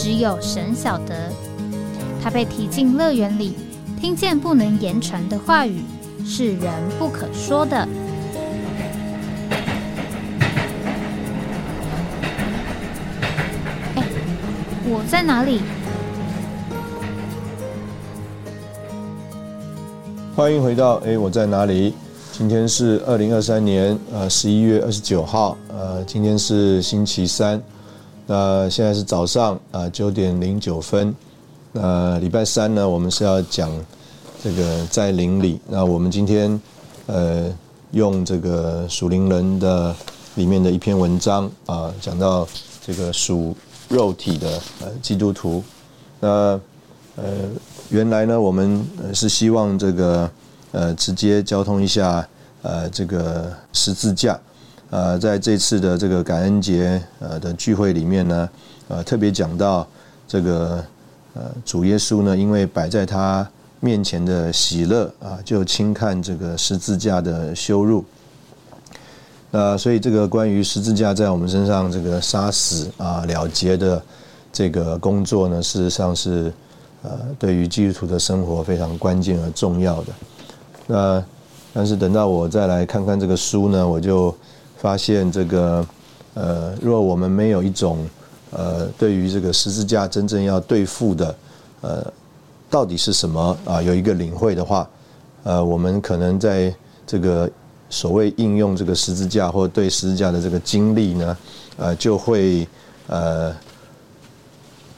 只有神晓得，他被提进乐园里，听见不能言传的话语，是人不可说的。哎，我在哪里？欢迎回到哎，我在哪里？今天是二零二三年呃十一月二十九号，呃，今天是星期三。那现在是早上啊九点零九分，那礼拜三呢，我们是要讲这个在灵里。那我们今天呃用这个属灵人的里面的一篇文章啊，讲到这个属肉体的呃基督徒。那呃原来呢，我们是希望这个呃直接交通一下呃这个十字架。呃，在这次的这个感恩节呃的聚会里面呢，呃，特别讲到这个呃主耶稣呢，因为摆在他面前的喜乐啊，就轻看这个十字架的羞辱。那所以这个关于十字架在我们身上这个杀死啊了结的这个工作呢，事实上是呃对于基督徒的生活非常关键而重要的。那但是等到我再来看看这个书呢，我就。发现这个，呃，若我们没有一种，呃，对于这个十字架真正要对付的，呃，到底是什么啊？有一个领会的话，呃，我们可能在这个所谓应用这个十字架或对十字架的这个经历呢，呃，就会呃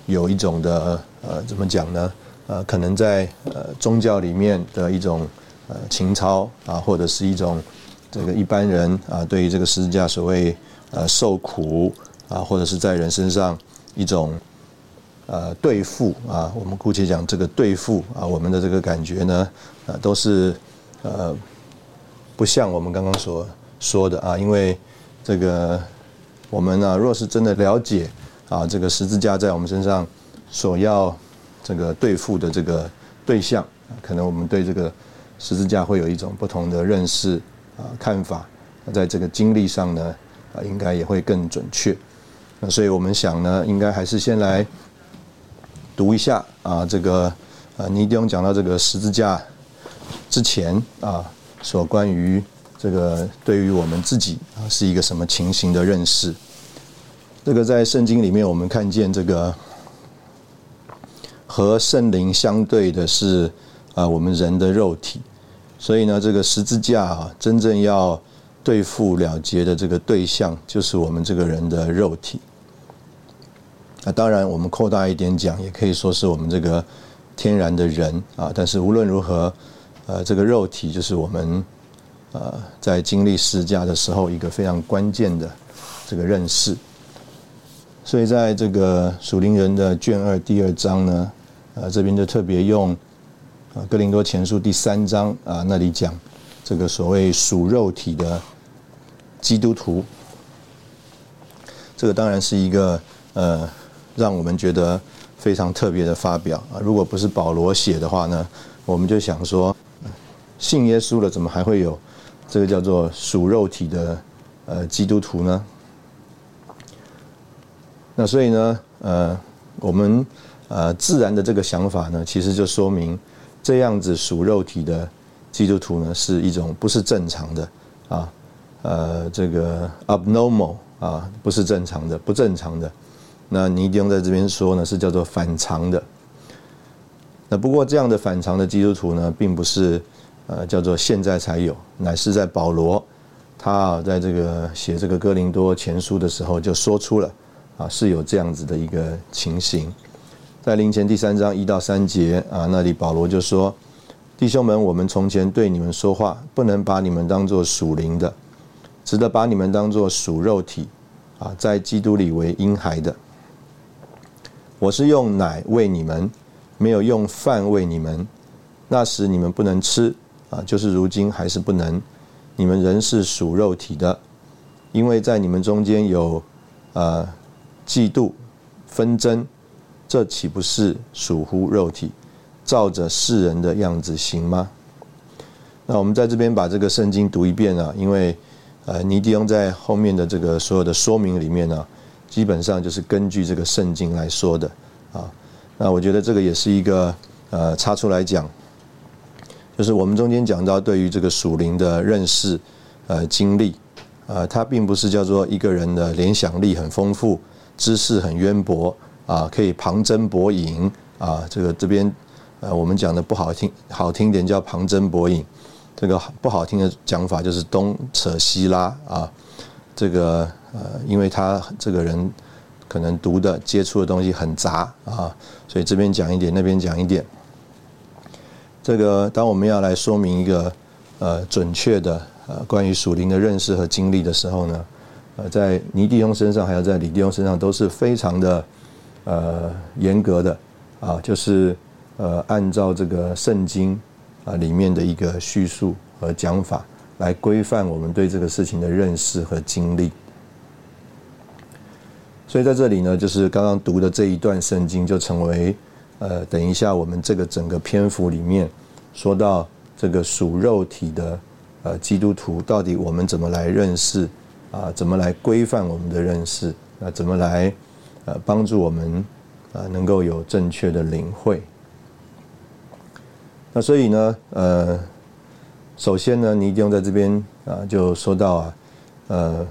有一种的呃，怎么讲呢？呃，可能在呃宗教里面的一种呃情操啊，或者是一种。这个一般人啊，对于这个十字架所谓呃受苦啊，或者是在人身上一种呃对付啊，我们姑且讲这个对付啊，我们的这个感觉呢，呃，都是呃不像我们刚刚所说的啊，因为这个我们呢，若是真的了解啊，这个十字架在我们身上所要这个对付的这个对象，可能我们对这个十字架会有一种不同的认识。啊，看法，在这个经历上呢，啊，应该也会更准确。那所以我们想呢，应该还是先来读一下啊，这个啊，尼迪翁讲到这个十字架之前啊，所关于这个对于我们自己啊是一个什么情形的认识。这个在圣经里面，我们看见这个和圣灵相对的是啊，我们人的肉体。所以呢，这个十字架啊，真正要对付了结的这个对象，就是我们这个人的肉体。那当然，我们扩大一点讲，也可以说是我们这个天然的人啊。但是无论如何，呃，这个肉体就是我们呃在经历十字架的时候一个非常关键的这个认识。所以在这个属灵人的卷二第二章呢，呃，这边就特别用。啊，哥林多前书第三章啊，那里讲这个所谓属肉体的基督徒，这个当然是一个呃，让我们觉得非常特别的发表啊。如果不是保罗写的话呢，我们就想说，信耶稣了，怎么还会有这个叫做属肉体的呃基督徒呢？那所以呢，呃，我们呃自然的这个想法呢，其实就说明。这样子属肉体的基督徒呢，是一种不是正常的啊，呃，这个 abnormal 啊，不是正常的，不正常的。那尼迪翁在这边说呢，是叫做反常的。那不过这样的反常的基督徒呢，并不是呃叫做现在才有，乃是在保罗他啊在这个写这个哥林多前书的时候就说出了啊是有这样子的一个情形。在灵前第三章一到三节啊，那里保罗就说：“弟兄们，我们从前对你们说话，不能把你们当作属灵的，只得把你们当作属肉体啊，在基督里为婴孩的。我是用奶喂你们，没有用饭喂你们。那时你们不能吃啊，就是如今还是不能。你们仍是属肉体的，因为在你们中间有呃嫉妒纷争，这岂不是属乎肉体，照着世人的样子行吗？那我们在这边把这个圣经读一遍啊，因为呃尼迪翁在后面的这个所有的说明里面呢，基本上就是根据这个圣经来说的啊。那我觉得这个也是一个呃插出来讲，就是我们中间讲到对于这个属灵的认识呃经历，呃，它并不是叫做一个人的联想力很丰富，知识很渊博啊，可以旁征博引啊。这个这边呃我们讲的不好听，好听点叫旁征博引。这个不好听的讲法就是东扯西拉啊，这个呃，因为他这个人可能读的接触的东西很杂啊，所以这边讲一点，那边讲一点。这个当我们要来说明一个呃准确的呃关于属灵的认识和经历的时候呢，呃，在尼弟兄身上还有在李弟兄身上都是非常的呃严格的啊，就是呃按照这个圣经。啊，里面的一个叙述和讲法，来规范我们对这个事情的认识和经历。所以在这里呢，就是刚刚读的这一段圣经，就成为呃，等一下我们这个整个篇幅里面说到这个属肉体的呃基督徒，到底我们怎么来认识啊？怎么来规范我们的认识？啊，怎么来呃帮助我们啊能够有正确的领会？那所以呢，呃，首先呢，你一定在这边啊，就说到啊，呃，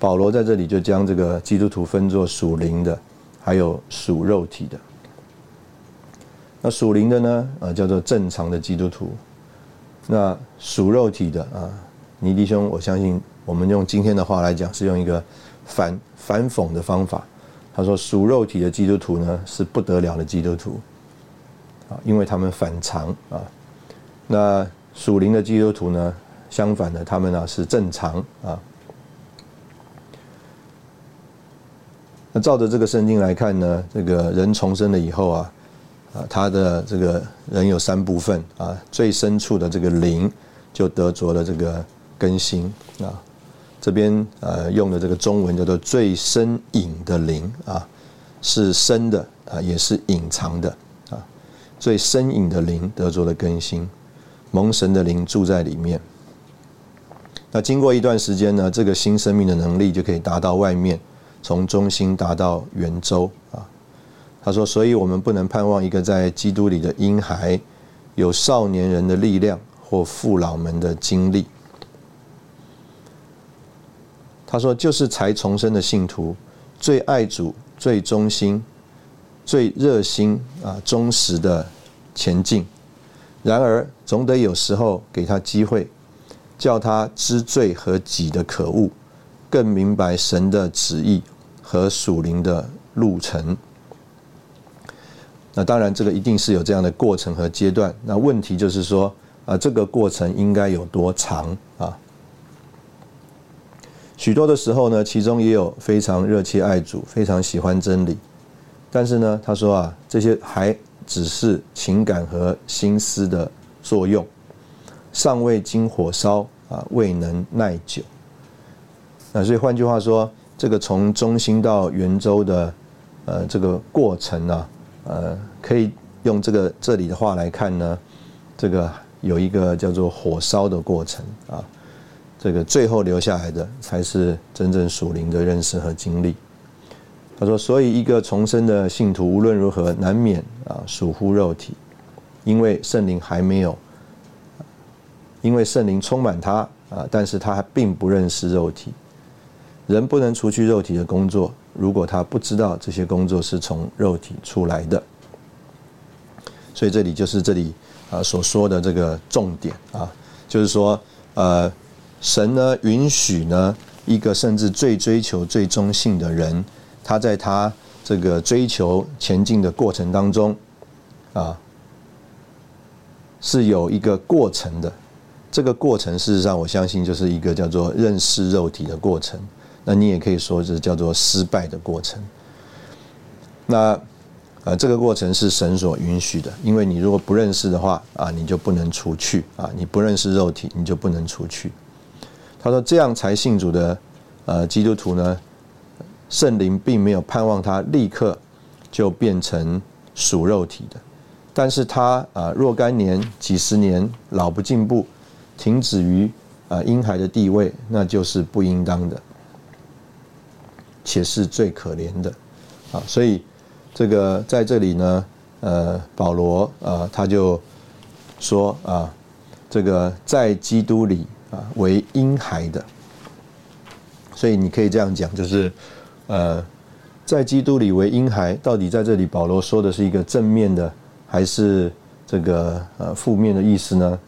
保罗在这里就将这个基督徒分作属灵的，还有属肉体的。那属灵的呢，呃，叫做正常的基督徒；那属肉体的啊，尼弟兄，我相信我们用今天的话来讲，是用一个反反讽的方法。他说，属肉体的基督徒呢，是不得了的基督徒。啊，因为他们反常啊，那属灵的基督徒呢，相反的，他们呢是正常啊。那照着这个圣经来看呢，这个人重生了以后啊，啊，他的这个人有三部分啊，最深处的这个灵就得着了这个更新啊。这边呃用的这个中文叫做最深隐的灵啊，是深的啊，也是隐藏的啊。最深隐的灵得着了更新，蒙神的灵住在里面。那经过一段时间呢，这个新生命的能力就可以达到外面，从中心达到圆周啊。他说：“所以我们不能盼望一个在基督里的婴孩有少年人的力量或父老们的经历。”他说：“就是才重生的信徒，最爱主，最忠心。”最热心啊，忠实的前进。然而，总得有时候给他机会，叫他知罪和己的可恶，更明白神的旨意和属灵的路程。那当然，这个一定是有这样的过程和阶段。那问题就是说，啊，这个过程应该有多长啊？许多的时候呢，其中也有非常热切爱主、非常喜欢真理。但是呢，他说啊，这些还只是情感和心思的作用，尚未经火烧啊，未能耐久。那所以换句话说，这个从中心到圆周的呃这个过程呢，呃，可以用这个这里的话来看呢，这个有一个叫做火烧的过程啊，这个最后留下来的才是真正属灵的认识和经历。他说：“所以，一个重生的信徒无论如何难免啊属乎肉体，因为圣灵还没有，因为圣灵充满他啊，但是他还并不认识肉体。人不能除去肉体的工作，如果他不知道这些工作是从肉体出来的。所以这里就是这里啊所说的这个重点啊，就是说呃，神呢允许呢一个甚至最追求最忠信的人。”他在他这个追求前进的过程当中，啊，是有一个过程的。这个过程事实上，我相信就是一个叫做认识肉体的过程。那你也可以说是叫做失败的过程。那呃，这个过程是神所允许的，因为你如果不认识的话啊，你就不能除去啊，你不认识肉体，你就不能除去。他说这样才信主的呃基督徒呢，圣灵并没有盼望他立刻就变成属肉体的，但是他啊若干年、几十年老不进步，停止于啊婴孩的地位，那就是不应当的，且是最可怜的啊，所以。这个在这里呢，呃，保罗啊，他就说啊，这个在基督里啊为婴孩的，所以你可以这样讲，就是呃，在基督里为婴孩，到底在这里保罗说的是一个正面的，还是这个呃负面的意思呢？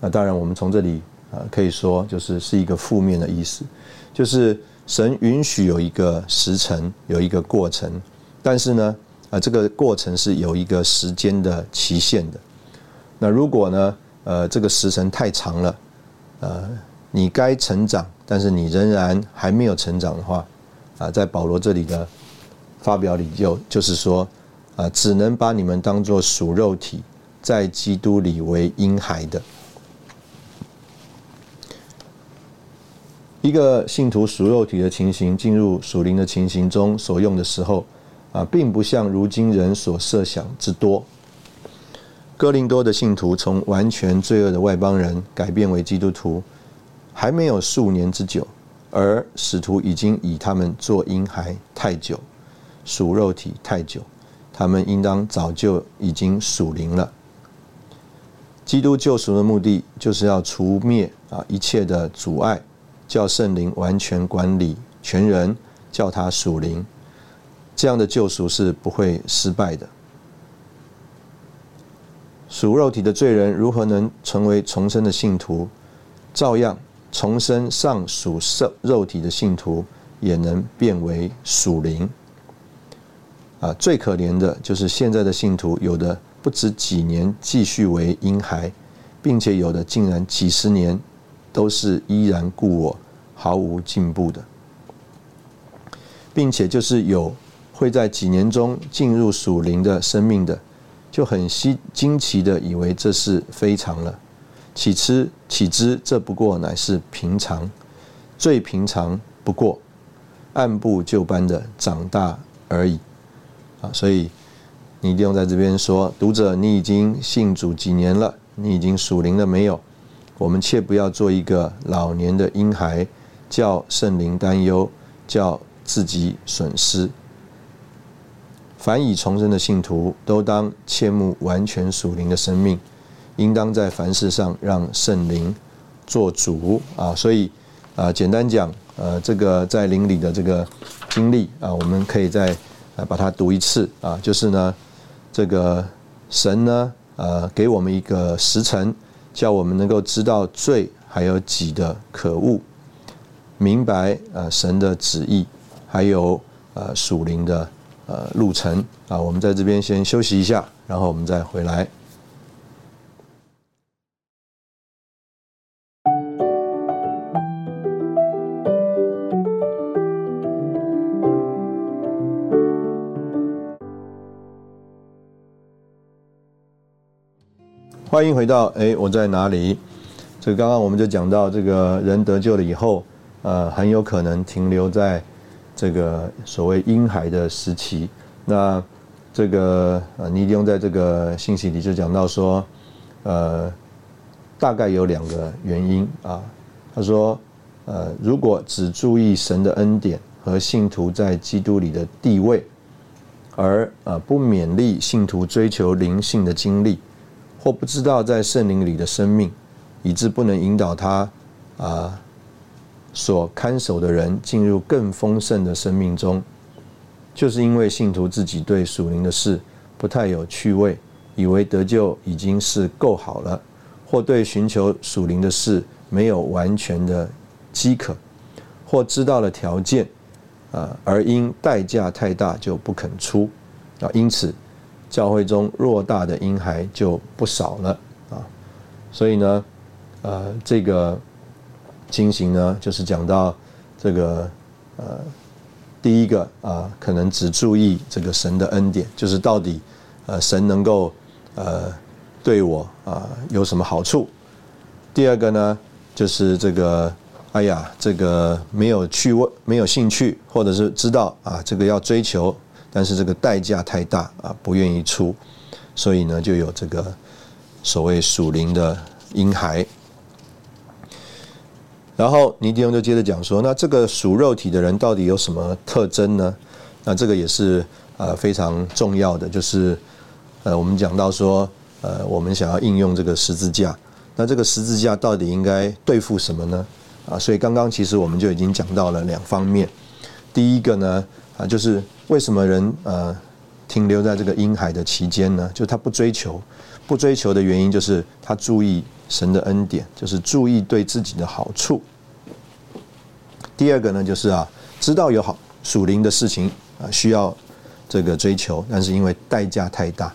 那当然，我们从这里啊可以说，就是是一个负面的意思，就是神允许有一个时辰，有一个过程，但是呢。啊，这个过程是有一个时间的期限的。那如果呢，呃，这个时辰太长了，呃，你该成长，但是你仍然还没有成长的话，啊，在保罗这里的发表里就就是说，啊，只能把你们当做属肉体，在基督里为婴孩的。一个信徒属肉体的情形进入属灵的情形中所用的时候。啊，并不像如今人所设想之多。哥林多的信徒从完全罪恶的外邦人改变为基督徒，还没有数年之久，而使徒已经以他们做婴孩太久，属肉体太久，他们应当早就已经属灵了。基督救赎的目的，就是要除灭啊一切的阻碍，叫圣灵完全管理全人，叫他属灵。这样的救赎是不会失败的。属肉体的罪人如何能成为重生的信徒？照样重生上属肉肉体的信徒也能变为属灵。啊，最可怜的就是现在的信徒，有的不止几年继续为婴孩，并且有的竟然几十年都是依然故我，毫无进步的，并且就是有。会在几年中进入属灵的生命的，就很稀惊奇的以为这是非常了。岂知岂知这不过乃是平常，最平常不过，按部就班的长大而已。啊，所以你一定在这边说，读者，你已经信主几年了？你已经属灵了没有？我们切不要做一个老年的婴孩，叫圣灵担忧，叫自己损失。凡已重生的信徒，都当切慕完全属灵的生命，应当在凡事上让圣灵做主啊！所以啊，简单讲，呃，这个在灵里的这个经历啊，我们可以再把它读一次啊，就是呢，这个神呢，呃，给我们一个时辰，叫我们能够知道罪还有己的可恶，明白呃神的旨意，还有呃属灵的。呃，路程啊，我们在这边先休息一下，然后我们再回来。欢迎回到哎，我在哪里？这个刚刚我们就讲到，这个人得救了以后，呃，很有可能停留在。这个所谓婴孩的时期，那这个呃，尼迪翁在这个信息里就讲到说，呃，大概有两个原因啊。他说，呃，如果只注意神的恩典和信徒在基督里的地位，而呃不勉励信徒追求灵性的经历，或不知道在圣灵里的生命，以致不能引导他啊。所看守的人进入更丰盛的生命中，就是因为信徒自己对属灵的事不太有趣味，以为得救已经是够好了，或对寻求属灵的事没有完全的饥渴，或知道了条件，啊，而因代价太大就不肯出，啊，因此教会中偌大的婴孩就不少了，啊，所以呢，呃，这个。情形呢，就是讲到这个呃，第一个啊，可能只注意这个神的恩典，就是到底呃神能够呃对我啊有什么好处。第二个呢，就是这个哎呀，这个没有去问，没有兴趣，或者是知道啊这个要追求，但是这个代价太大啊，不愿意出，所以呢就有这个所谓属灵的婴孩。然后尼迪翁就接着讲说，那这个属肉体的人到底有什么特征呢？那这个也是呃非常重要的，就是呃我们讲到说，呃我们想要应用这个十字架，那这个十字架到底应该对付什么呢？啊，所以刚刚其实我们就已经讲到了两方面，第一个呢啊就是为什么人呃停留在这个婴孩的期间呢？就他不追求，不追求的原因就是他注意。神的恩典就是注意对自己的好处。第二个呢，就是啊，知道有好属灵的事情啊，需要这个追求，但是因为代价太大，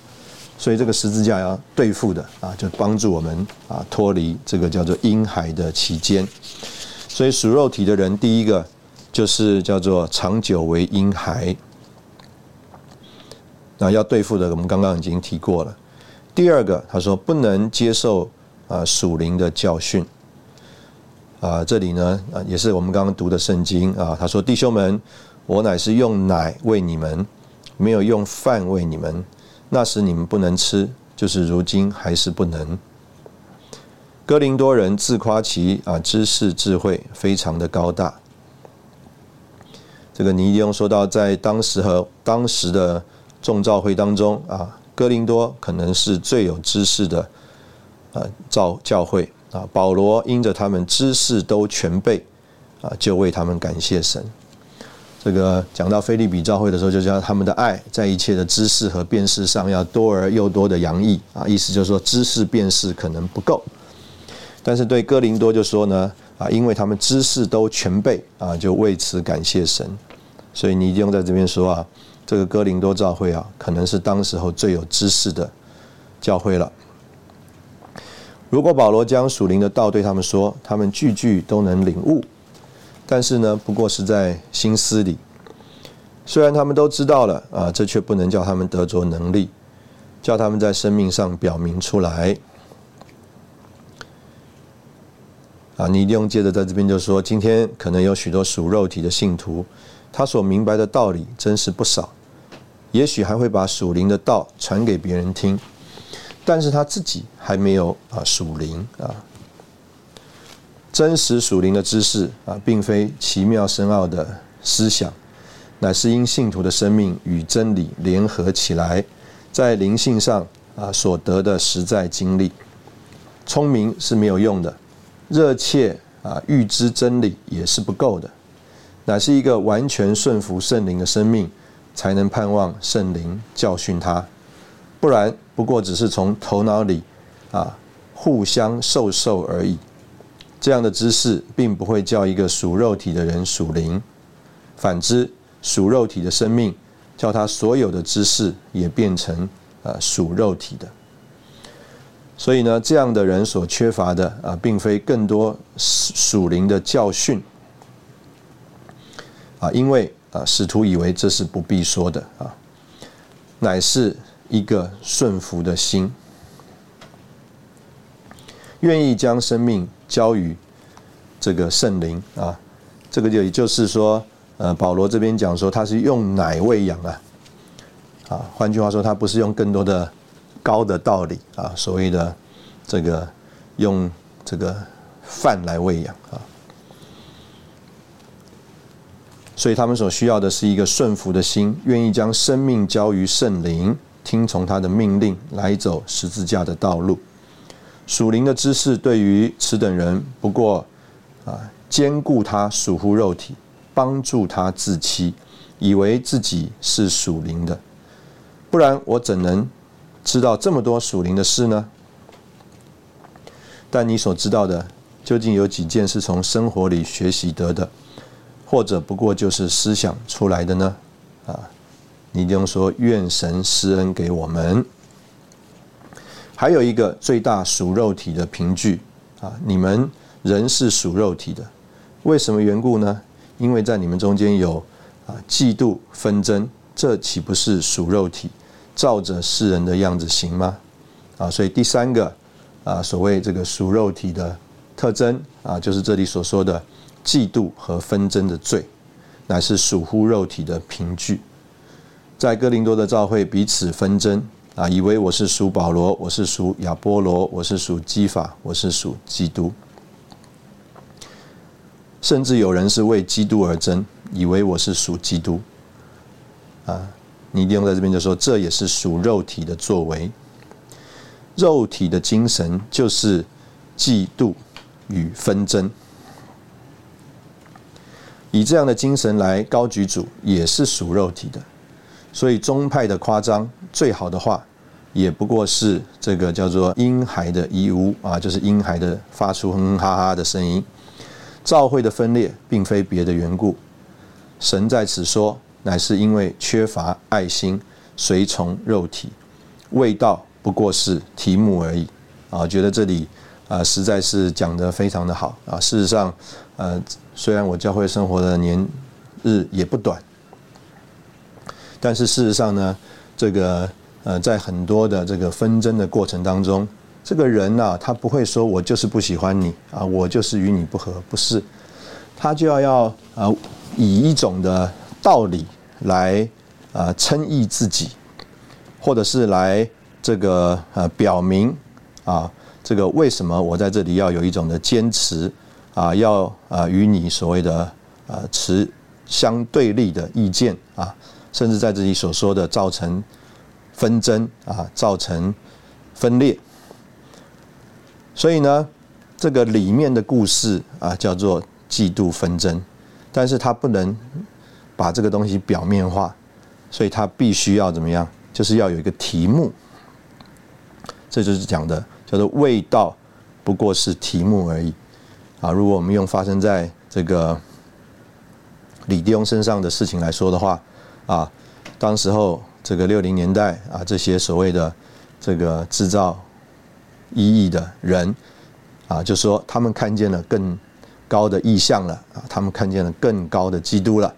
所以这个十字架要对付的啊，就帮助我们啊脱离这个叫做婴孩的期间。所以属肉体的人，第一个就是叫做长久为婴孩，那要对付的，我们刚刚已经提过了。第二个，他说不能接受。啊，属灵的教训啊，这里呢啊，也是我们刚刚读的圣经啊。他说：“弟兄们，我乃是用奶喂你们，没有用饭喂你们。那时你们不能吃，就是如今还是不能。”哥林多人自夸其啊知识智慧非常的高大。这个尼迪翁说到，在当时和当时的众召会当中啊，哥林多可能是最有知识的。啊，教教会啊，保罗因着他们知识都全备啊，就为他们感谢神。这个讲到菲利比教会的时候，就叫他们的爱在一切的知识和辨识上要多而又多的洋溢啊，意思就是说知识辨识可能不够，但是对哥林多就说呢啊，因为他们知识都全备啊，就为此感谢神。所以你一定在这边说啊，这个哥林多教会啊，可能是当时候最有知识的教会了。如果保罗将属灵的道对他们说，他们句句都能领悟，但是呢，不过是在心思里。虽然他们都知道了啊，这却不能叫他们得着能力，叫他们在生命上表明出来。啊，你一定用接着在这边就说，今天可能有许多属肉体的信徒，他所明白的道理真是不少，也许还会把属灵的道传给别人听。但是他自己还没有啊属灵啊，真实属灵的知识啊，并非奇妙深奥的思想，乃是因信徒的生命与真理联合起来，在灵性上啊所得的实在经历。聪明是没有用的，热切啊预知真理也是不够的，乃是一个完全顺服圣灵的生命，才能盼望圣灵教训他。不然，不过只是从头脑里啊互相授受而已。这样的知识并不会叫一个属肉体的人属灵，反之，属肉体的生命叫他所有的知识也变成啊属肉体的。所以呢，这样的人所缺乏的啊，并非更多属灵的教训啊，因为啊使徒以为这是不必说的啊，乃是。一个顺服的心，愿意将生命交于这个圣灵啊，这个就也就是说，呃，保罗这边讲说他是用奶喂养啊，啊，换句话说，他不是用更多的高的道理啊，所谓的这个用这个饭来喂养啊。所以他们所需要的是一个顺服的心，愿意将生命交于圣灵。听从他的命令来走十字架的道路。属灵的知识对于此等人，不过啊，兼顾他属乎肉体，帮助他自欺，以为自己是属灵的。不然我怎能知道这么多属灵的事呢？但你所知道的，究竟有几件是从生活里学习得的，或者不过就是思想出来的呢？啊？你就说愿神施恩给我们。还有一个最大属肉体的凭据啊，你们人是属肉体的，为什么缘故呢？因为在你们中间有啊，嫉妒纷争，这岂不是属肉体，照着世人的样子行吗？啊，所以第三个啊，所谓这个属肉体的特征啊，就是这里所说的嫉妒和纷争的罪，乃是属乎肉体的凭据。在哥林多的教会彼此纷争啊，以为我是属保罗，我是属亚波罗，我是属基法，我是属基督。甚至有人是为基督而争，以为我是属基督。啊，尼迪翁在这边就说，这也是属肉体的作为。肉体的精神就是嫉妒与纷争，以这样的精神来高举主，也是属肉体的。所以宗派的夸张，最好的话，也不过是这个叫做婴孩的遗物啊，就是婴孩的发出哼哼哈哈的声音。教会的分裂，并非别的缘故。神在此说，乃是因为缺乏爱心，随从肉体，味道。不过是题目而已啊！觉得这里啊，实在是讲得非常的好啊。事实上，呃，虽然我教会生活的年日也不短，但是事实上呢，这个呃，在很多的这个纷争的过程当中，这个人呐，他不会说我就是不喜欢你啊，我就是与你不合，不是，他就要要啊，以一种的道理来啊称义自己，或者是来。这个呃，表明啊，这个为什么我在这里要有一种的坚持啊，要啊与你所谓的呃持相对立的意见啊，甚至在这里所说的造成纷争啊，造成分裂。所以呢，这个里面的故事啊，叫做嫉妒纷争，但是他不能把这个东西表面化，所以他必须要怎么样？就是要有一个题目。这就是讲的叫做味道，不过是题目而已啊。如果我们用发生在这个李弟兄身上的事情来说的话啊，当时候这个六零年代啊，这些所谓的这个制造意义的人啊，就说他们看见了更高的意象了啊，他们看见了更高的基督了。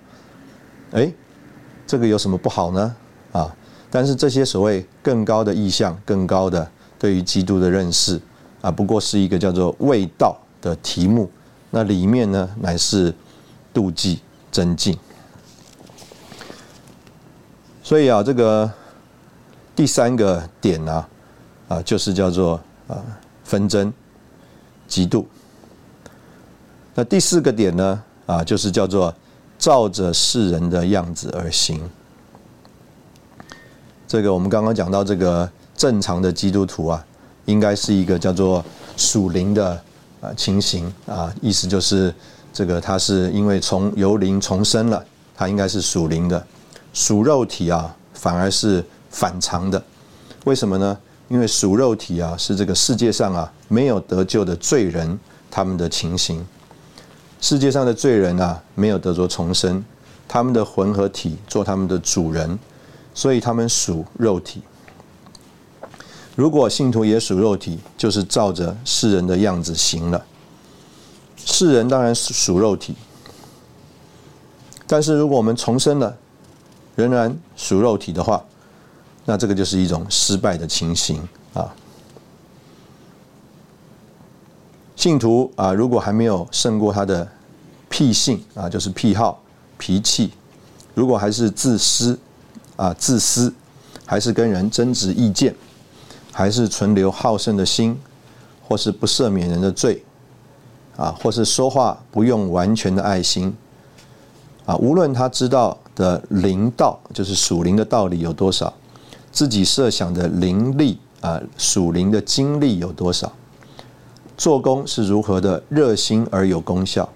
哎，这个有什么不好呢？啊，但是这些所谓更高的意象，更高的。对于基督的认识啊，不过是一个叫做“味道”的题目，那里面呢，乃是妒忌、增进。所以啊，这个第三个点呢，啊，就是叫做啊纷争、嫉妒。那第四个点呢，啊，就是叫做照着世人的样子而行。这个我们刚刚讲到这个。正常的基督徒啊，应该是一个叫做属灵的啊情形啊，意思就是这个他是因为从由灵重生了，他应该是属灵的，属肉体啊反而是反常的。为什么呢？因为属肉体啊是这个世界上啊没有得救的罪人他们的情形，世界上的罪人啊没有得着重生，他们的魂和体做他们的主人，所以他们属肉体。如果信徒也属肉体，就是照着世人的样子行了。世人当然属肉体，但是如果我们重生了，仍然属肉体的话，那这个就是一种失败的情形啊。信徒啊，如果还没有胜过他的癖性啊，就是癖好、脾气，如果还是自私啊、自私，还是跟人争执意见。还是存留好胜的心，或是不赦免人的罪，啊，或是说话不用完全的爱心，啊，无论他知道的灵道，就是属灵的道理有多少，自己设想的灵力啊，属灵的经历有多少，做工是如何的热心而有功效，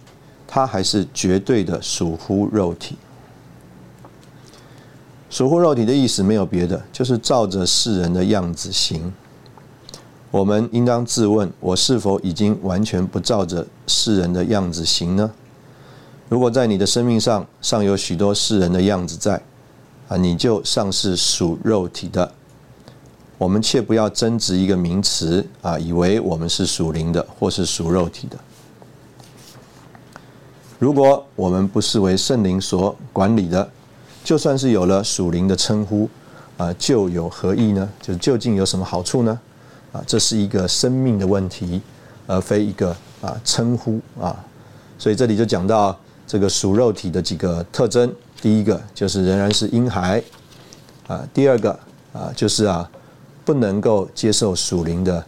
他还是绝对的属乎肉体。属乎肉体的意思没有别的，就是照着世人的样子行。我们应当自问：我是否已经完全不照着世人的样子行呢？如果在你的生命上尚有许多世人的样子在，啊，你就尚是属肉体的。我们切不要争执一个名词啊，以为我们是属灵的或是属肉体的。如果我们不视为圣灵所管理的，就算是有了属灵的称呼，啊，就有何意呢？就究竟有什么好处呢？啊，这是一个生命的问题，而非一个啊称呼啊。所以这里就讲到这个属肉体的几个特征。第一个就是仍然是婴孩，啊，第二个啊就是啊不能够接受属灵的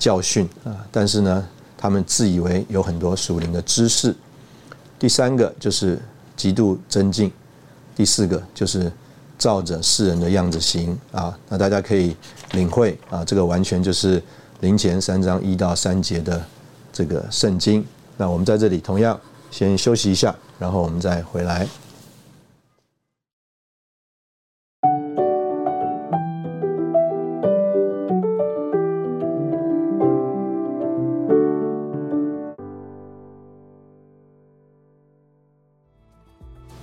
教训啊，但是呢，他们自以为有很多属灵的知识。第三个就是极度增进，第四个就是照着世人的样子行啊。那大家可以领会啊，这个完全就是灵前三章一到三节的这个圣经。那我们在这里同样先休息一下，然后我们再回来。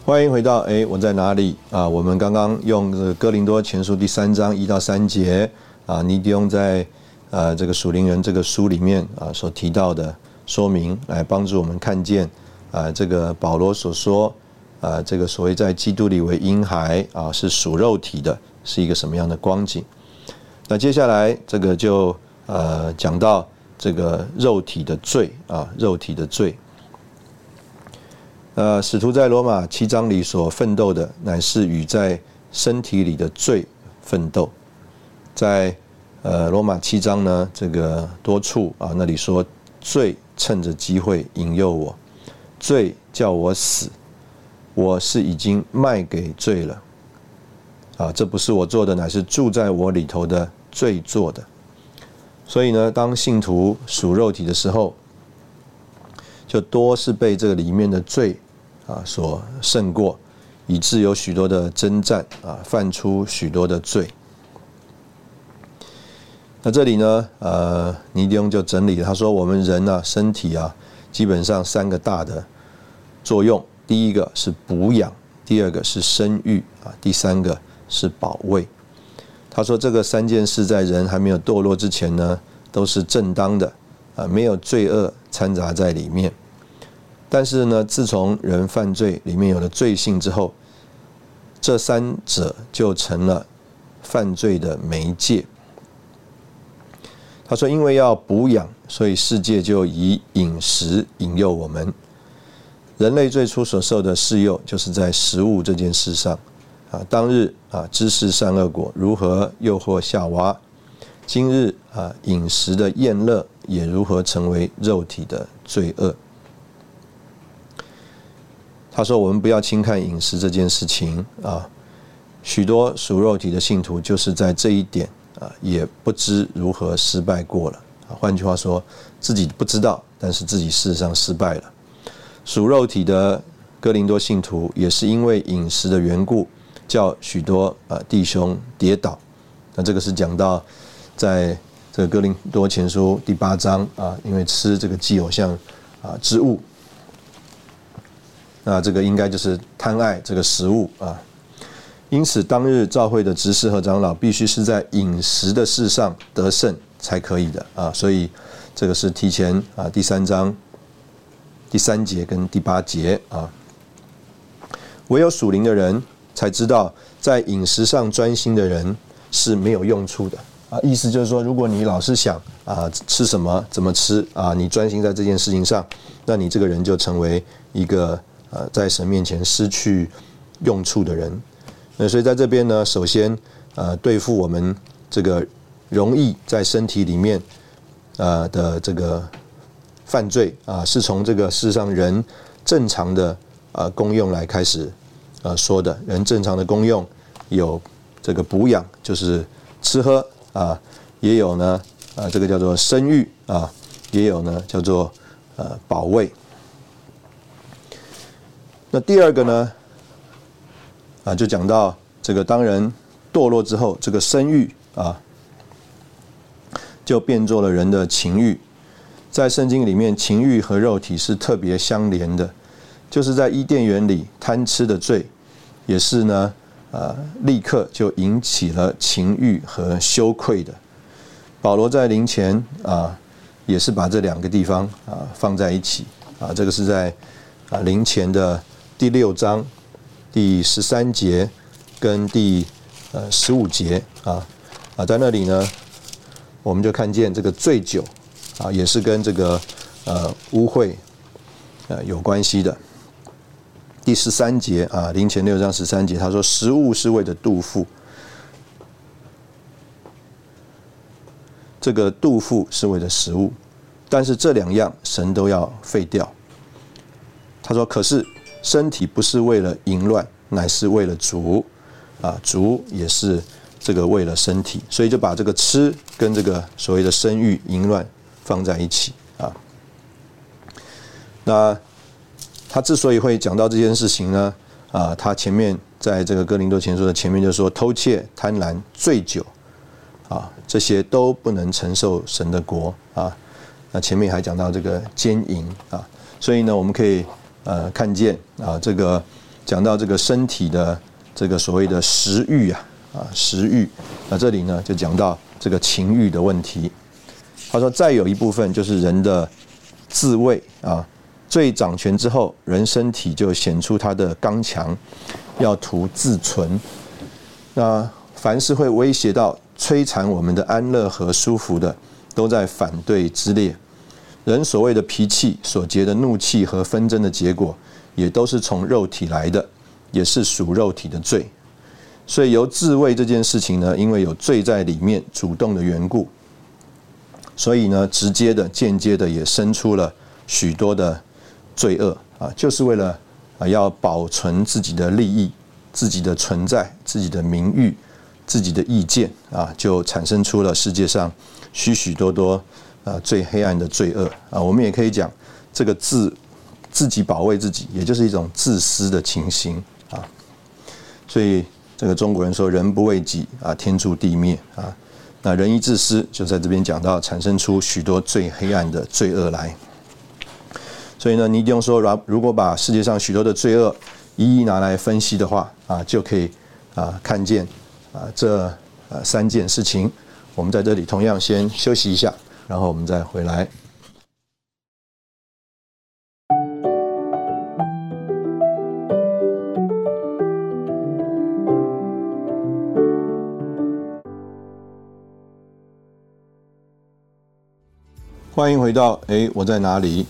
欢迎回到哎，我在哪里啊？我们刚刚用这个哥林多前书第三章一到三节啊，尼迪翁在呃这个属灵人这个书里面啊所提到的说明，来帮助我们看见啊这个保罗所说啊这个所谓在基督里为婴孩啊是属肉体的，是一个什么样的光景？那接下来这个就呃讲到这个肉体的罪啊，肉体的罪。呃，使徒在罗马七章里所奋斗的，乃是与在身体里的罪奋斗。在呃罗马七章呢，这个多处啊，那里说罪趁着机会引诱我，罪叫我死，我是已经卖给罪了。啊，这不是我做的，乃是住在我里头的罪做的。所以呢，当信徒属肉体的时候，就多是被这个里面的罪。啊，所胜过，以致有许多的征战啊，犯出许多的罪。那这里呢，呃，尼迪翁就整理他说，我们人啊，身体啊，基本上三个大的作用，第一个是补养，第二个是生育啊，第三个是保卫。他说，这个三件事在人还没有堕落之前呢，都是正当的啊，没有罪恶掺杂在里面。但是呢，自从人犯罪里面有了罪性之后，这三者就成了犯罪的媒介。他说：“因为要补养，所以世界就以饮食引诱我们。人类最初所受的试诱，就是在食物这件事上。啊，当日啊，知识善恶果如何诱惑夏娃？今日啊，饮食的厌乐也如何成为肉体的罪恶？”他说：“我们不要轻看饮食这件事情啊，许多属肉体的信徒就是在这一点啊，也不知如何失败过了。换句话说，自己不知道，但是自己事实上失败了。属肉体的哥林多信徒也是因为饮食的缘故，叫许多啊弟兄跌倒。那这个是讲到在这个哥林多前书第八章啊，因为吃这个既偶像啊之物。”那这个应该就是贪爱这个食物啊，因此当日召会的执事和长老必须是在饮食的事上得胜才可以的啊，所以这个是提前啊第三章第三节跟第八节啊，唯有属灵的人才知道，在饮食上专心的人是没有用处的啊，意思就是说，如果你老是想啊吃什么怎么吃啊，你专心在这件事情上，那你这个人就成为一个。呃，在神面前失去用处的人，那所以在这边呢，首先呃，对付我们这个容易在身体里面呃的这个犯罪啊，是从这个世上人正常的呃功用来开始呃说的。人正常的功用有这个补养，就是吃喝啊，也有呢啊，这个叫做生育啊，也有呢叫做呃保卫。那第二个呢？啊，就讲到这个，当人堕落之后，这个生育啊，就变作了人的情欲。在圣经里面，情欲和肉体是特别相连的，就是在伊甸园里贪吃的罪，也是呢，呃，立刻就引起了情欲和羞愧的。保罗在灵前啊，也是把这两个地方啊放在一起啊，这个是在。啊灵前的第六章第十三节跟第呃十五节啊啊在那里呢，我们就看见这个醉酒啊也是跟这个呃污秽呃有关系的。第十三节啊灵前六章十三节，他说食物是为了杜甫。这个杜甫是为了食物，但是这两样神都要废掉。他说：“可是身体不是为了淫乱，乃是为了主啊，主也是这个为了身体，所以就把这个吃跟这个所谓的生育淫乱放在一起啊。那他之所以会讲到这件事情呢，啊，他前面在这个哥林多前书的前面就说偷窃、贪婪、醉酒。”啊，这些都不能承受神的国啊。那前面还讲到这个奸淫啊，所以呢，我们可以呃看见啊，这个讲到这个身体的这个所谓的食欲啊啊食欲，那这里呢就讲到这个情欲的问题。他说，再有一部分就是人的自卫啊，罪掌权之后，人身体就显出他的刚强，要图自存。那凡是会威胁到。摧残我们的安乐和舒服的，都在反对之列。人所谓的脾气所结的怒气和纷争的结果，也都是从肉体来的，也是属肉体的罪。所以由自卫这件事情呢，因为有罪在里面主动的缘故，所以呢，直接的、间接的也生出了许多的罪恶啊，就是为了啊要保存自己的利益、自己的存在、自己的名誉。自己的意见啊，就产生出了世界上许许多多啊最黑暗的罪恶啊。我们也可以讲，这个自自己保卫自己，也就是一种自私的情形啊。所以这个中国人说“人不为己啊，天诛地灭”啊。那人一自私，就在这边讲到产生出许多最黑暗的罪恶来。所以呢，尼迪翁说，如如果把世界上许多的罪恶一一拿来分析的话啊，就可以啊看见。啊，这呃三件事情，我们在这里同样先休息一下，然后我们再回来。欢迎回到哎，我在哪里？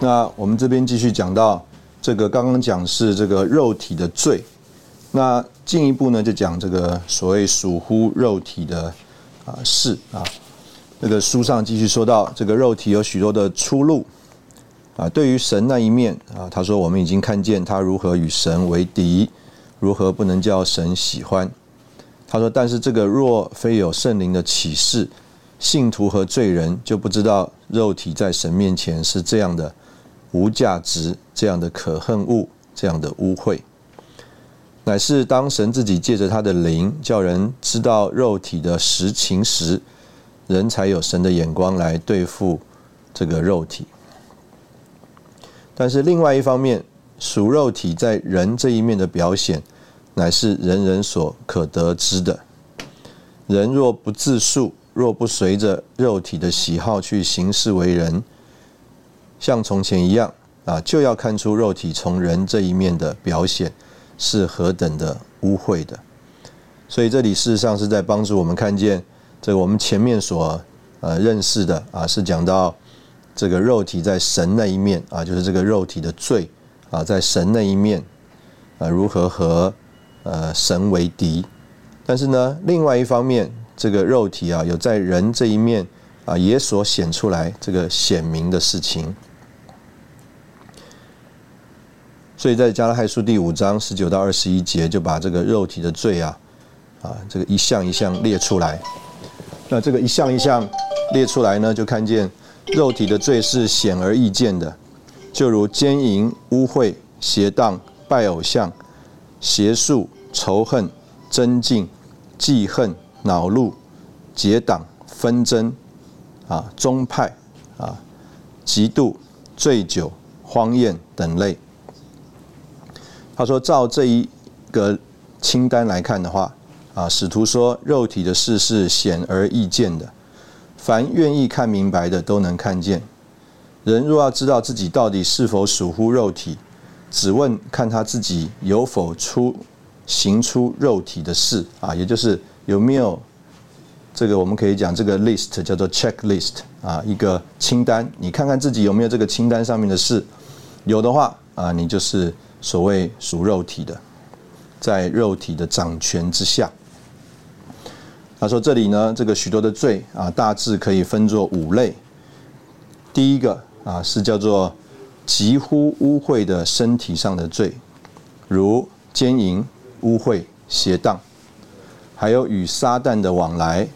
那我们这边继续讲到这个，刚刚讲是这个肉体的罪。那进一步呢，就讲这个所谓属乎肉体的啊事啊。那个书上继续说到，这个肉体有许多的出路啊。对于神那一面啊，他说我们已经看见他如何与神为敌，如何不能叫神喜欢。他说，但是这个若非有圣灵的启示，信徒和罪人就不知道肉体在神面前是这样的无价值，这样的可恨物，这样的污秽。乃是当神自己借着他的灵，叫人知道肉体的实情时，人才有神的眼光来对付这个肉体。但是另外一方面，属肉体在人这一面的表现，乃是人人所可得知的。人若不自述，若不随着肉体的喜好去行事为人，像从前一样啊，就要看出肉体从人这一面的表现。是何等的污秽的，所以这里事实上是在帮助我们看见，这个我们前面所呃认识的啊，是讲到这个肉体在神那一面啊，就是这个肉体的罪啊，在神那一面啊，如何和呃神为敌？但是呢，另外一方面，这个肉体啊，有在人这一面啊，也所显出来这个显明的事情。所以在加拉太书第五章十九到二十一节，就把这个肉体的罪啊，啊，这个一项一项列出来。那这个一项一项列出来呢，就看见肉体的罪是显而易见的，就如奸淫、污秽、邪荡、拜偶像、邪术、仇恨、争竞、记恨、恼怒、结党、纷争，啊，宗派啊，嫉妒、醉酒、荒宴等类。他说：“照这一个清单来看的话，啊，使徒说肉体的事是显而易见的，凡愿意看明白的都能看见。人若要知道自己到底是否属乎肉体，只问看他自己有否出行出肉体的事啊，也就是有没有这个我们可以讲这个 list 叫做 checklist 啊，一个清单，你看看自己有没有这个清单上面的事，有的话啊，你就是所谓属肉体的，在肉体的掌权之下。他说这里呢，这个许多的罪啊，大致可以分作五类。第一个啊，是叫做极乎污秽的身体上的罪，如奸淫、污秽、邪荡，还有与撒旦的往来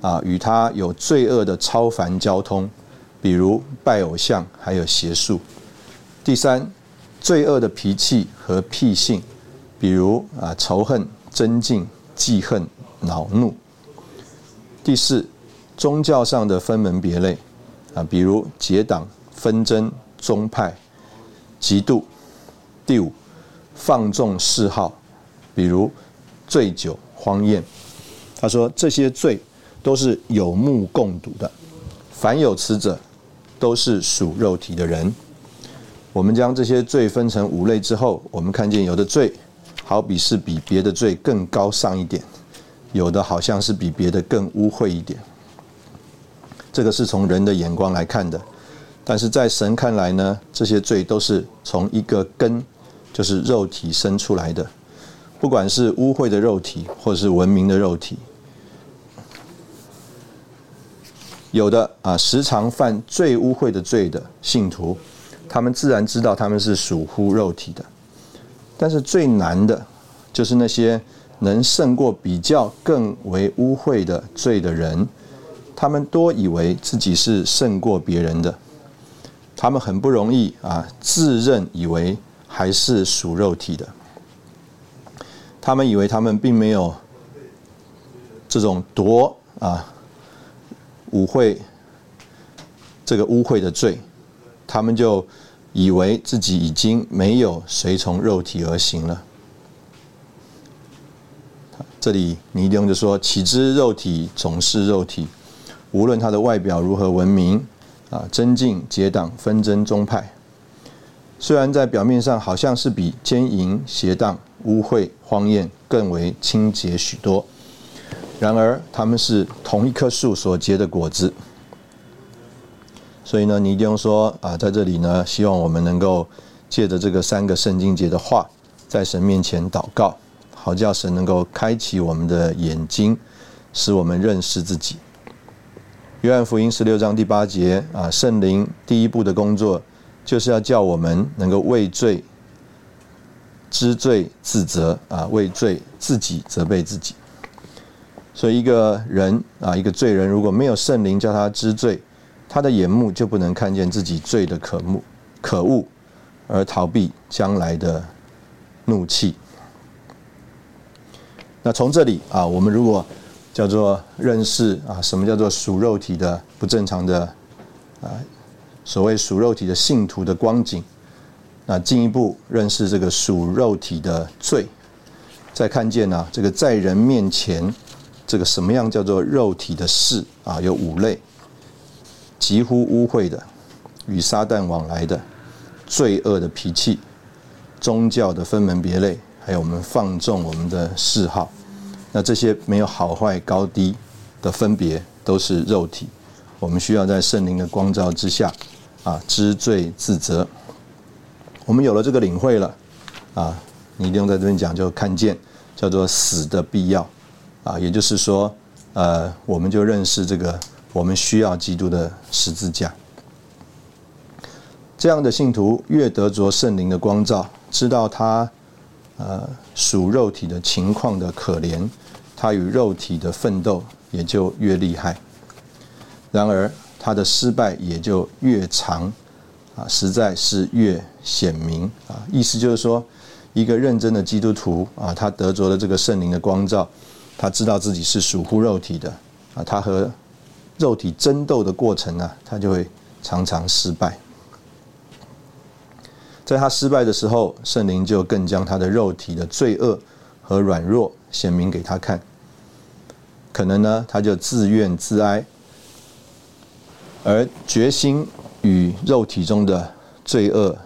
啊，与他有罪恶的超凡交通，比如拜偶像，还有邪术。第三，罪恶的脾气和癖性，比如啊仇恨、憎敬、记恨、恼怒。第四，宗教上的分门别类啊，比如结党、纷争、宗派、嫉妒。第五，放纵嗜好，比如醉酒、荒宴。他说这些罪都是有目共睹的，凡有此者，都是属肉体的人。我们将这些罪分成五类之后，我们看见有的罪，好比是比别的罪更高尚一点。有的好像是比别的更污秽一点，这个是从人的眼光来看的，但是在神看来呢，这些罪都是从一个根，就是肉体生出来的，不管是污秽的肉体，或是文明的肉体，有的啊时常犯最污秽的罪的信徒，他们自然知道他们是属乎肉体的，但是最难的，就是那些。能胜过比较更为污秽的罪的人，他们多以为自己是胜过别人的，他们很不容易啊，自认以为还是属肉体的，他们以为他们并没有这种夺啊污秽这个污秽的罪，他们就以为自己已经没有随从肉体而行了。这里尼丁就说：“岂知肉体总是肉体，无论他的外表如何文明啊，增进结党纷争宗派，虽然在表面上好像是比奸淫邪荡污秽荒宴更为清洁许多，然而他们是同一棵树所结的果子。所以呢，尼丁说啊，在这里呢，希望我们能够借着这个三个圣经节的话，在神面前祷告。”好叫神能够开启我们的眼睛，使我们认识自己。约翰福音十六章第八节啊，圣灵第一步的工作就是要叫我们能够畏罪、知罪、自责啊，畏罪自己责备自己。所以一个人啊，一个罪人如果没有圣灵叫他知罪，他的眼目就不能看见自己罪的可恶、可恶，而逃避将来的怒气。那从这里啊，我们如果叫做认识啊，什么叫做属肉体的不正常的啊，所谓属肉体的信徒的光景，那进一步认识这个属肉体的罪，再看见呢，这个在人面前这个什么样叫做肉体的事啊，有五类，几乎污秽的，与撒旦往来的，罪恶的脾气，宗教的分门别类。还有我们放纵我们的嗜好，那这些没有好坏高低的分别，都是肉体。我们需要在圣灵的光照之下，啊，知罪自责。我们有了这个领会了，啊，你一定在这边讲，就看见叫做死的必要，啊，也就是说，呃，我们就认识这个，我们需要基督的十字架。这样的信徒越得着圣灵的光照，知道他。呃，属肉体的情况的可怜，他与肉体的奋斗也就越厉害。然而，他的失败也就越长，啊，实在是越显明啊。意思就是说，一个认真的基督徒啊，他得着了这个圣灵的光照，他知道自己是属乎肉体的啊，他和肉体争斗的过程呢，他就会常常失败。在他失败的时候，圣灵就更将他的肉体的罪恶和软弱显明给他看。可能呢，他就自怨自哀，而决心与肉体中的罪恶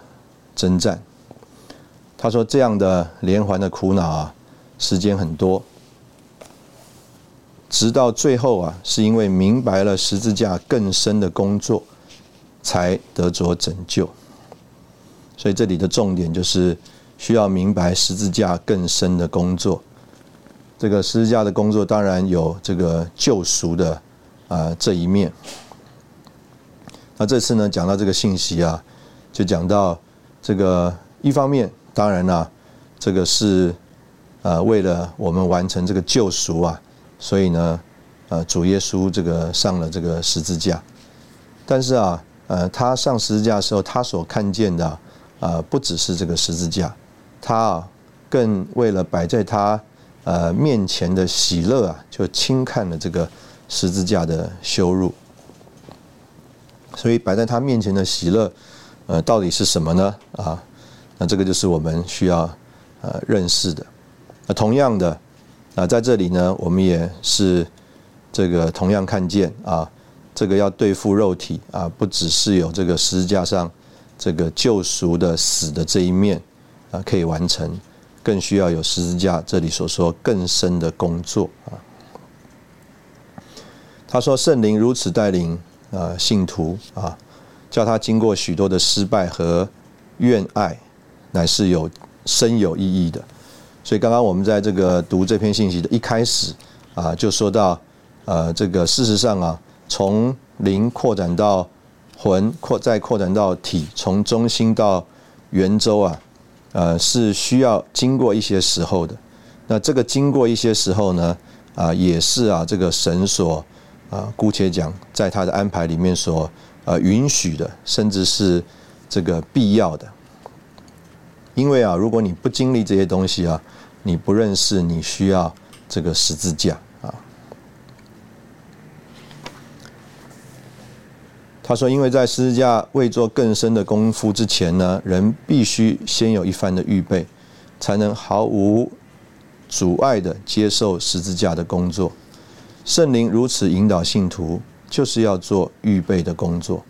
征战。他说这样的连环的苦恼啊，时间很多，直到最后啊，是因为明白了十字架更深的工作，才得着拯救。所以这里的重点就是需要明白十字架更深的工作。这个十字架的工作当然有这个救赎的啊这一面。那这次呢讲到这个信息啊，就讲到这个一方面，当然呢，这个是呃为了我们完成这个救赎啊，所以呢，呃主耶稣这个上了这个十字架。但是啊，呃他上十字架的时候，他所看见的啊不只是这个十字架，他啊更为了摆在他。呃，面前的喜乐啊，就轻看了这个十字架的羞辱。所以摆在他面前的喜乐，呃，到底是什么呢？啊，那这个就是我们需要呃认识的。那同样的啊，在这里呢，我们也是这个同样看见啊，这个要对付肉体啊，不只是有这个十字架上这个救赎的死的这一面啊，可以完成。更需要有十字架，这里所说更深的工作啊。他说：“圣灵如此带领呃信徒啊，叫他经过许多的失败和怨爱，乃是有深有意义的。所以刚刚我们在这个读这篇信息的一开始啊，就说到呃，这个事实上啊，从灵扩展到魂，扩再扩展到体，从中心到圆周啊。”呃，是需要经过一些时候的。那这个经过一些时候呢，啊，也是啊，这个神所啊，姑且讲，在他的安排里面所呃允许的，甚至是这个必要的。因为啊，如果你不经历这些东西啊，你不认识你需要这个十字架啊。他说：“因为在十字架未做更深的功夫之前呢，人必须先有一番的预备，才能毫无阻碍的接受十字架的工作。圣灵如此引导信徒，就是要做预备的工作。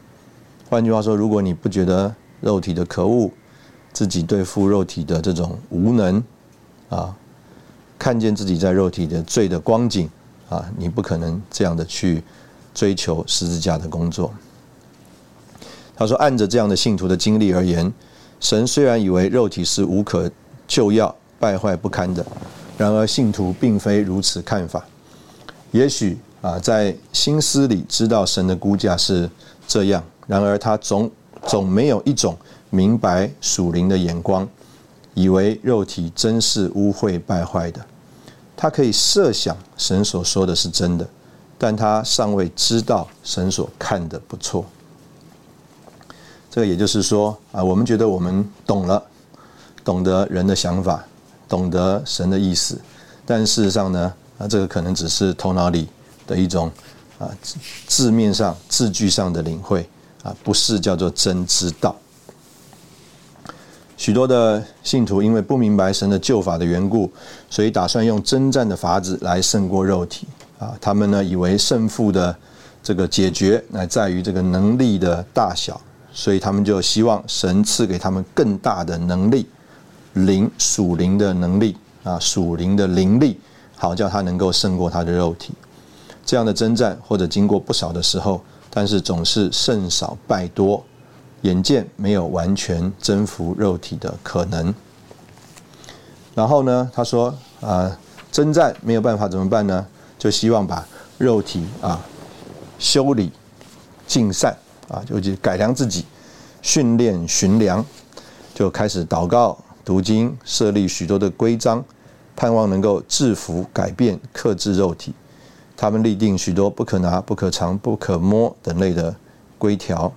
换句话说，如果你不觉得肉体的可恶，自己对付肉体的这种无能啊，看见自己在肉体的罪的光景啊，你不可能这样的去追求十字架的工作。”他说：“按着这样的信徒的经历而言，神虽然以为肉体是无可救药、败坏不堪的，然而信徒并非如此看法。也许啊，在心思里知道神的估价是这样，然而他总总没有一种明白属灵的眼光，以为肉体真是污秽败坏的。他可以设想神所说的是真的，但他尚未知道神所看的不错。”这个也就是说啊，我们觉得我们懂了，懂得人的想法，懂得神的意思，但事实上呢，啊，这个可能只是头脑里的一种啊字面上字句上的领会啊，不是叫做真知道。许多的信徒因为不明白神的救法的缘故，所以打算用征战的法子来胜过肉体啊。他们呢，以为胜负的这个解决乃在于这个能力的大小。所以他们就希望神赐给他们更大的能力，灵属灵的能力啊，属灵的灵力，好叫他能够胜过他的肉体。这样的征战或者经过不少的时候，但是总是胜少败多，眼见没有完全征服肉体的可能。然后呢，他说啊，征战没有办法怎么办呢？就希望把肉体啊修理尽善。啊，就去改良自己，训练寻良，就开始祷告、读经、设立许多的规章，盼望能够制服、改变、克制肉体。他们立定许多不可拿、不可藏、不可摸等类的规条。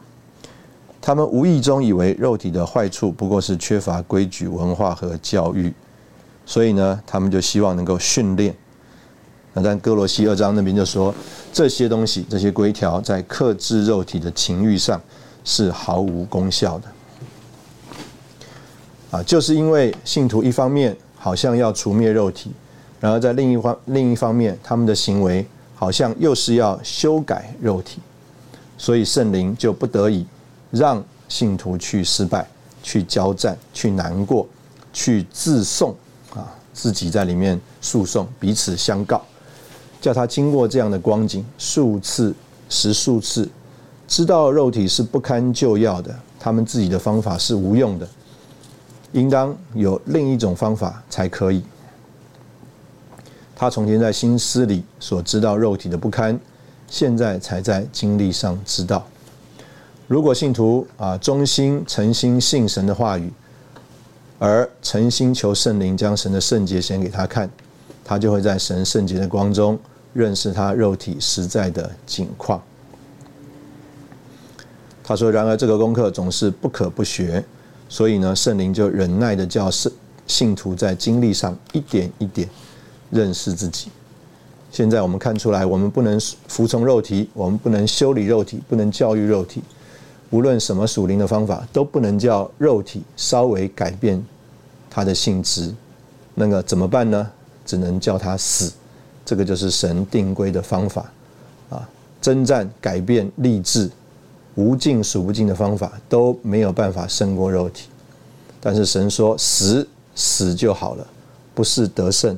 他们无意中以为肉体的坏处不过是缺乏规矩、文化和教育，所以呢，他们就希望能够训练。那但哥罗西二章那边就说，这些东西、这些规条在克制肉体的情欲上是毫无功效的。啊，就是因为信徒一方面好像要除灭肉体，然而在另一方另一方面，他们的行为好像又是要修改肉体，所以圣灵就不得已让信徒去失败、去交战、去难过、去自送啊，自己在里面诉讼，彼此相告，叫他经过这样的光景数次、十数次，知道肉体是不堪救药的，他们自己的方法是无用的，应当有另一种方法才可以。他从前在心思里所知道肉体的不堪，现在才在经历上知道。如果信徒啊忠心诚心信神的话语，而诚心求圣灵将神的圣洁显给他看，他就会在神圣洁的光中认识他肉体实在的景况。他说：“然而这个功课总是不可不学，所以呢，圣灵就忍耐的叫圣信徒在经历上一点一点认识自己。现在我们看出来，我们不能服从肉体，我们不能修理肉体，不能教育肉体。”无论什么属灵的方法，都不能叫肉体稍微改变它的性质。那个怎么办呢？只能叫它死。这个就是神定规的方法啊！征战、改变、励志，无尽数不尽的方法都没有办法胜过肉体。但是神说死死就好了，不是得胜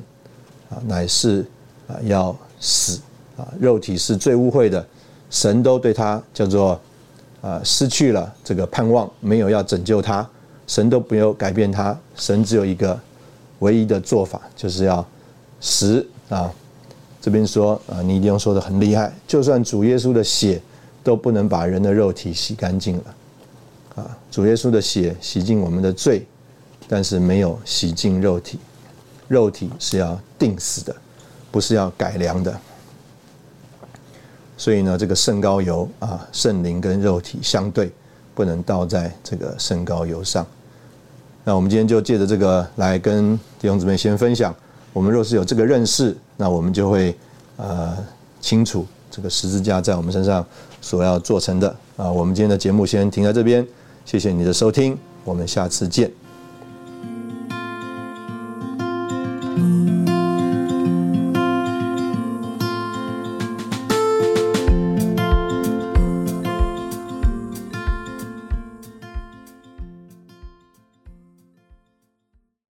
啊，乃是啊要死啊！肉体是最污秽的，神都对他叫做。啊，失去了这个盼望，没有要拯救他，神都不用改变他，神只有一个唯一的做法，就是要死啊。这边说啊，你一定要说的很厉害，就算主耶稣的血都不能把人的肉体洗干净了啊。主耶稣的血洗净我们的罪，但是没有洗净肉体，肉体是要定死的，不是要改良的。所以呢，这个圣膏油啊，圣灵跟肉体相对，不能倒在这个圣膏油上。那我们今天就借着这个来跟弟兄姊妹先分享。我们若是有这个认识，那我们就会呃清楚这个十字架在我们身上所要做成的啊。我们今天的节目先停在这边，谢谢你的收听，我们下次见。